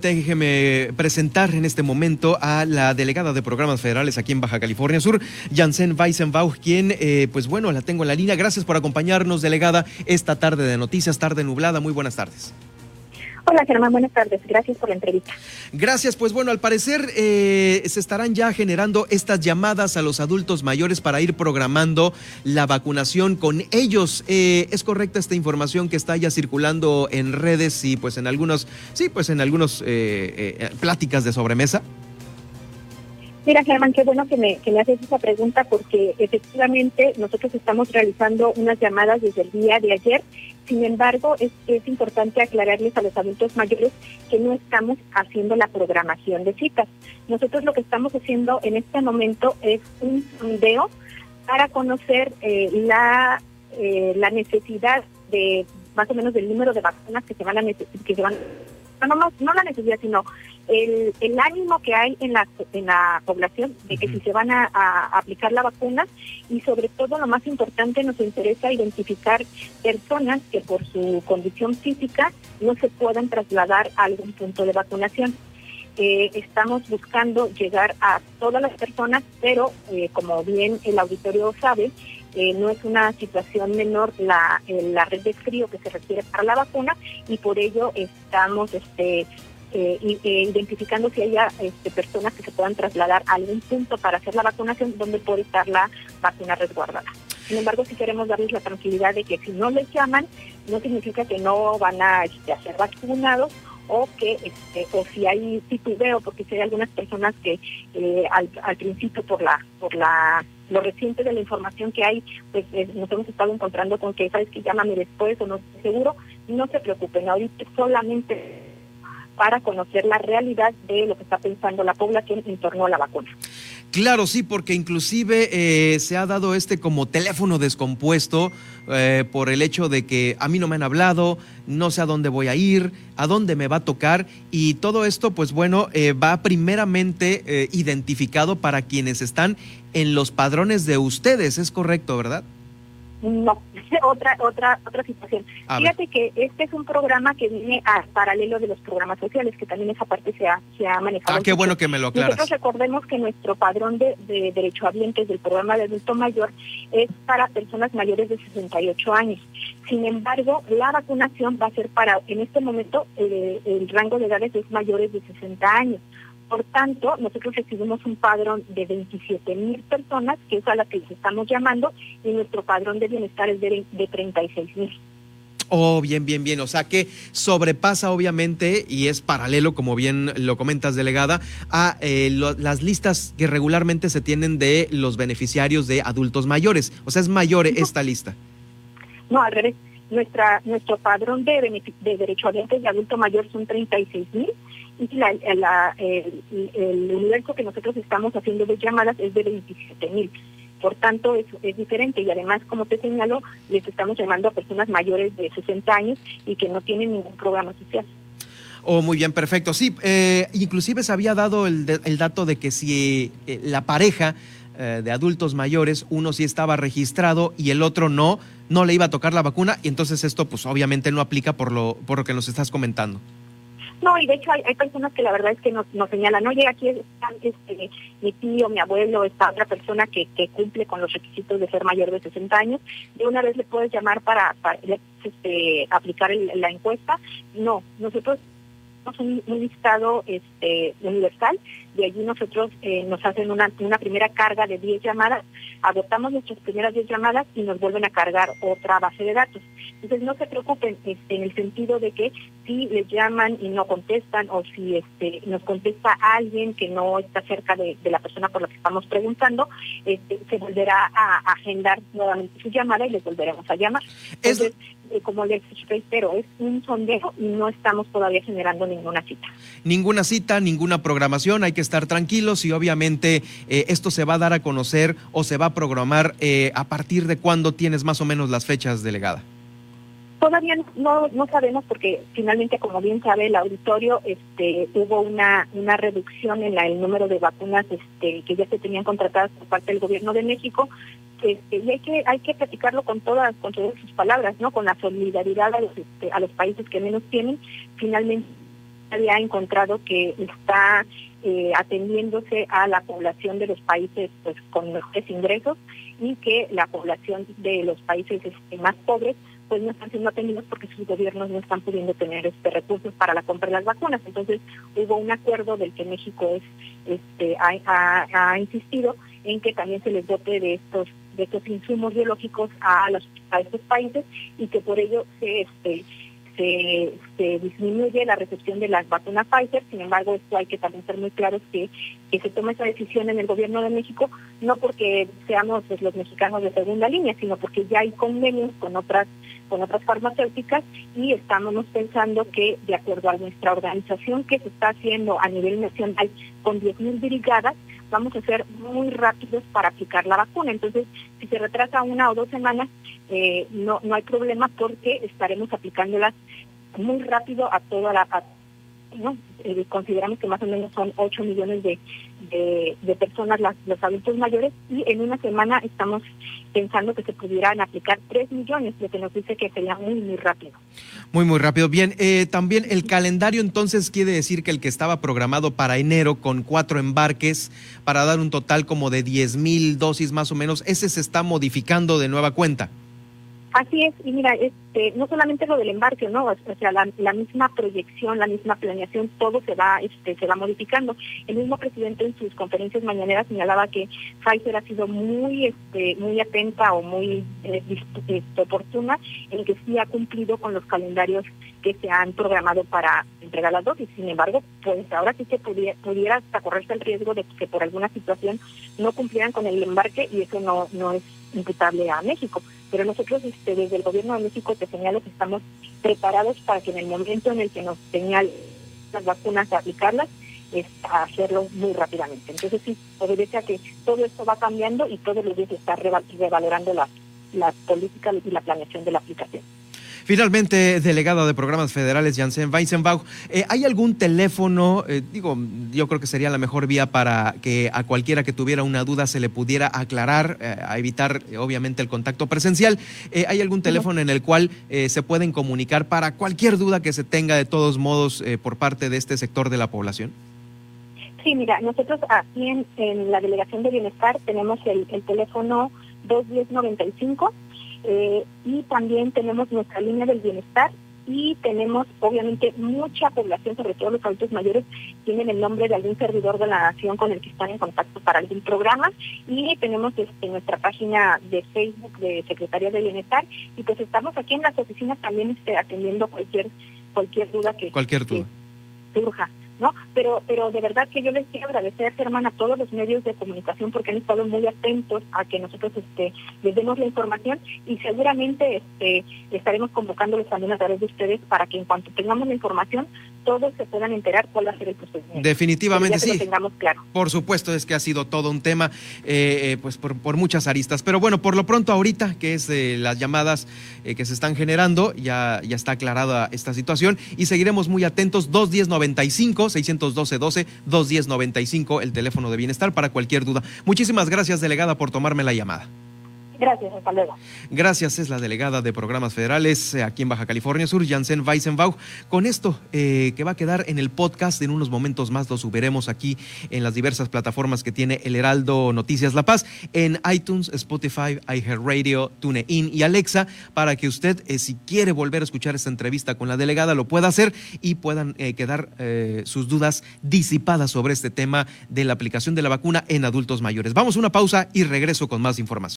Déjeme presentar en este momento a la delegada de programas federales aquí en Baja California Sur, Janssen Weissenbauch, quien, eh, pues bueno, la tengo en la línea. Gracias por acompañarnos, delegada, esta tarde de noticias, tarde nublada. Muy buenas tardes. Hola Germán, buenas tardes. Gracias por la entrevista. Gracias. Pues bueno, al parecer eh, se estarán ya generando estas llamadas a los adultos mayores para ir programando la vacunación con ellos. Eh, ¿Es correcta esta información que está ya circulando en redes y pues en algunos, sí, pues en algunos eh, pláticas de sobremesa? Mira, Germán, qué bueno que me, que me haces esa pregunta porque efectivamente nosotros estamos realizando unas llamadas desde el día de ayer sin embargo, es, es importante aclararles a los adultos mayores que no estamos haciendo la programación de citas. Nosotros lo que estamos haciendo en este momento es un sondeo para conocer eh, la, eh, la necesidad de más o menos del número de vacunas que se van a que se van no, no, no la necesidad, sino el, el ánimo que hay en la, en la población de que si se van a, aplicar la vacuna y sobre todo lo más importante nos interesa identificar personas que por su condición física no se puedan trasladar a algún punto de vacunación. Eh, estamos buscando llegar a todas las personas, pero eh, como bien el auditorio sabe, eh, no es una situación menor la, la red de frío que se requiere para la vacuna y por ello estamos este, eh, identificando si haya este, personas que se puedan trasladar a algún punto para hacer la vacunación donde puede estar la vacuna resguardada. Sin embargo, si queremos darles la tranquilidad de que si no les llaman, no significa que no van a, este, ser vacunados o que este, o si hay titubeo porque si hay algunas personas que eh, al, principio por la por la lo reciente de la información que hay pues eh, nos hemos estado encontrando con que sabes que llámame después o no seguro no se preocupen ahorita solamente para conocer la realidad de lo que está pensando la población en torno a la vacuna. Claro, sí, porque inclusive eh, se ha dado este como teléfono descompuesto eh, por el hecho de que a mí no me han hablado, no sé a dónde voy a ir, a dónde me va a tocar y todo esto, pues bueno, eh, va primeramente identificado para quienes están en los padrones de ustedes, es correcto, ¿verdad? No, otra otra otra situación. Fíjate que este es un programa que viene a paralelo de los programas sociales, que también esa parte se ha, se ha manejado. Ah, qué bueno que me lo aclaras. Nosotros recordemos que nuestro padrón de, de derechohabientes del programa de adulto mayor es para personas mayores de 68 años. Sin embargo, la vacunación va a ser para, en este momento, eh, el rango de edades es mayores de 60 años. Por tanto, nosotros recibimos un padrón de 27 mil personas, que es a la que les estamos llamando, y nuestro padrón de bienestar es de, de 36 mil. Oh, bien, bien, bien. O sea que sobrepasa obviamente y es paralelo, como bien lo comentas, delegada, a eh, las listas que regularmente se tienen de los beneficiarios de adultos mayores. O sea, es mayor esta lista. No, al revés. Nuestra, nuestro padrón de, de derecho a de adulto mayor son 36 mil y la, el, universo que nosotros estamos haciendo de llamadas es de 27 mil. Por tanto, es, es diferente y además, como te señalo, les estamos llamando a personas mayores de 60 años y que no tienen ningún programa social. Oh, muy bien, perfecto. Sí, eh, inclusive se había dado el, el dato de que si eh, la pareja eh, de adultos mayores, uno sí estaba registrado y el otro no, no le iba a tocar la vacuna y entonces esto pues obviamente no aplica por lo, por lo que nos estás comentando. No, y de hecho hay, hay personas que la verdad es que nos, nos señalan, oye, aquí está este, mi tío, mi abuelo, esta otra persona que, que cumple con los requisitos de ser mayor de 60 años, de una vez le puedes llamar para, este, aplicar la encuesta. No, nosotros un, un listado este, universal, de allí nosotros eh, nos hacen una, una primera carga de 10 llamadas, agotamos nuestras primeras 10 llamadas y nos vuelven a cargar otra base de datos. Entonces no se preocupen este, en el sentido de que si les llaman y no contestan o si este, nos contesta alguien que no está cerca de, la persona por la que estamos preguntando, este, se volverá a, agendar nuevamente su llamada y les volveremos a llamar. Entonces, eh, como les reitero, es un sondeo y no estamos todavía generando ninguna cita. Ninguna cita, ninguna programación, hay que estar tranquilos y obviamente eh, esto se va a dar a conocer o se va a programar eh, a partir de cuándo tienes más o menos las fechas, delegada. Todavía no, no sabemos porque finalmente, como bien sabe el auditorio, este, hubo una, una reducción en la, el número de vacunas este, que ya se tenían contratadas por parte del gobierno de México este, y hay que hay que platicarlo con todas con todas sus palabras no con la solidaridad a los este, países que menos tienen. Finalmente había encontrado que está eh, atendiéndose a la población de los países pues, con mejores ingresos y que la población de los países este, más pobres pues no están siendo atendidos porque sus gobiernos no están pudiendo tener este recursos para la compra de las vacunas. Entonces hubo un acuerdo del que México es este ha, insistido en que también se les dote de estos de estos insumos biológicos a los a estos países y que por ello se este se, disminuye la recepción de las vacunas Pfizer, sin embargo esto hay que también ser muy claros que, que se toma esa decisión en el gobierno de México, no porque seamos pues, los mexicanos de segunda línea, sino porque ya hay convenios con otras con otras farmacéuticas y estamos pensando que de acuerdo a nuestra organización que se está haciendo a nivel nacional con 10.000 brigadas, vamos a ser muy rápidos para aplicar la vacuna. Entonces, si se retrasa una o dos semanas, eh, no, no hay problema porque estaremos aplicándolas muy rápido a toda la... ¿no? Eh, consideramos que más o menos son 8 millones de, de, personas las, los adultos mayores y en una semana estamos pensando que se pudieran aplicar 3 millones, lo que nos dice que sería muy, muy rápido. Muy, muy rápido. Bien, eh, también el calendario entonces quiere decir que el que estaba programado para enero con cuatro embarques para dar un total como de 10 mil dosis más o menos, ese se está modificando de nueva cuenta. Así es, y mira, este, no solamente lo del embarque, ¿no? O sea, la, misma proyección, la misma planeación, todo se va, este, se va modificando. El mismo presidente en sus conferencias mañaneras señalaba que Pfizer ha sido muy, este, muy atenta o muy eh, este, oportuna en que sí ha cumplido con los calendarios que se han programado para entregar las dosis. Sin embargo, pues ahora sí que pudiera, pudiera hasta correrse el riesgo de que por alguna situación no cumplieran con el embarque y eso no, no es imputable a México. Pero nosotros este, desde el gobierno de México te señalo que estamos preparados para que en el momento en el que nos señalen las vacunas a aplicarlas, es hacerlo muy rápidamente. Entonces sí, obedece a que todo esto va cambiando y todos los días se está revalorando las la políticas y la planeación de la aplicación. Finalmente, delegada de programas federales, Janssen Weisenbach, eh, ¿hay algún teléfono, eh, digo, yo creo que sería la mejor vía para que a cualquiera que tuviera una duda se le pudiera aclarar, eh, a evitar obviamente el contacto presencial? ¿Hay algún teléfono en el cual se pueden comunicar para cualquier duda que se tenga de todos modos por parte de este sector de la población? Sí, mira, nosotros aquí en, la Delegación de Bienestar tenemos el, el teléfono 21095 eh, y también tenemos nuestra línea del bienestar y tenemos obviamente mucha población, sobre todo los adultos mayores, tienen el nombre de algún servidor de la nación con el que están en contacto para algún programa y tenemos este, nuestra página de Facebook de Secretaría de Bienestar y pues estamos aquí en las oficinas también este, atendiendo cualquier cualquier duda que, cualquier duda. que surja. ¿No? Pero, pero de verdad que yo les quiero agradecer, hermana, a todos los medios de comunicación porque han estado muy atentos a que nosotros este, les demos la información y seguramente este, estaremos convocándoles también a través de ustedes para que en cuanto tengamos la información todos se puedan enterar cuál va a ser el procedimiento. Definitivamente sí. tengamos claro. Por supuesto, es que ha sido todo un tema, eh, eh, pues por, por, muchas aristas. Pero bueno, por lo pronto ahorita, que es las llamadas eh, que se están generando, ya, ya está aclarada esta situación y seguiremos muy atentos. 21095 612 12 21095 el teléfono de bienestar para cualquier duda. Muchísimas gracias, delegada, por tomarme la llamada. Gracias, hasta luego. Gracias, es la delegada de programas federales eh, aquí en Baja California Sur, Janssen Weissenbach. Con esto eh, que va a quedar en el podcast, en unos momentos más lo subiremos aquí en las diversas plataformas que tiene el Heraldo Noticias La Paz, en iTunes, Spotify, iHeartRadio, TuneIn y Alexa, para que usted, eh, si quiere volver a escuchar esta entrevista con la delegada, lo pueda hacer y puedan quedar sus dudas disipadas sobre este tema de la aplicación de la vacuna en adultos mayores. Vamos a una pausa y regreso con más información.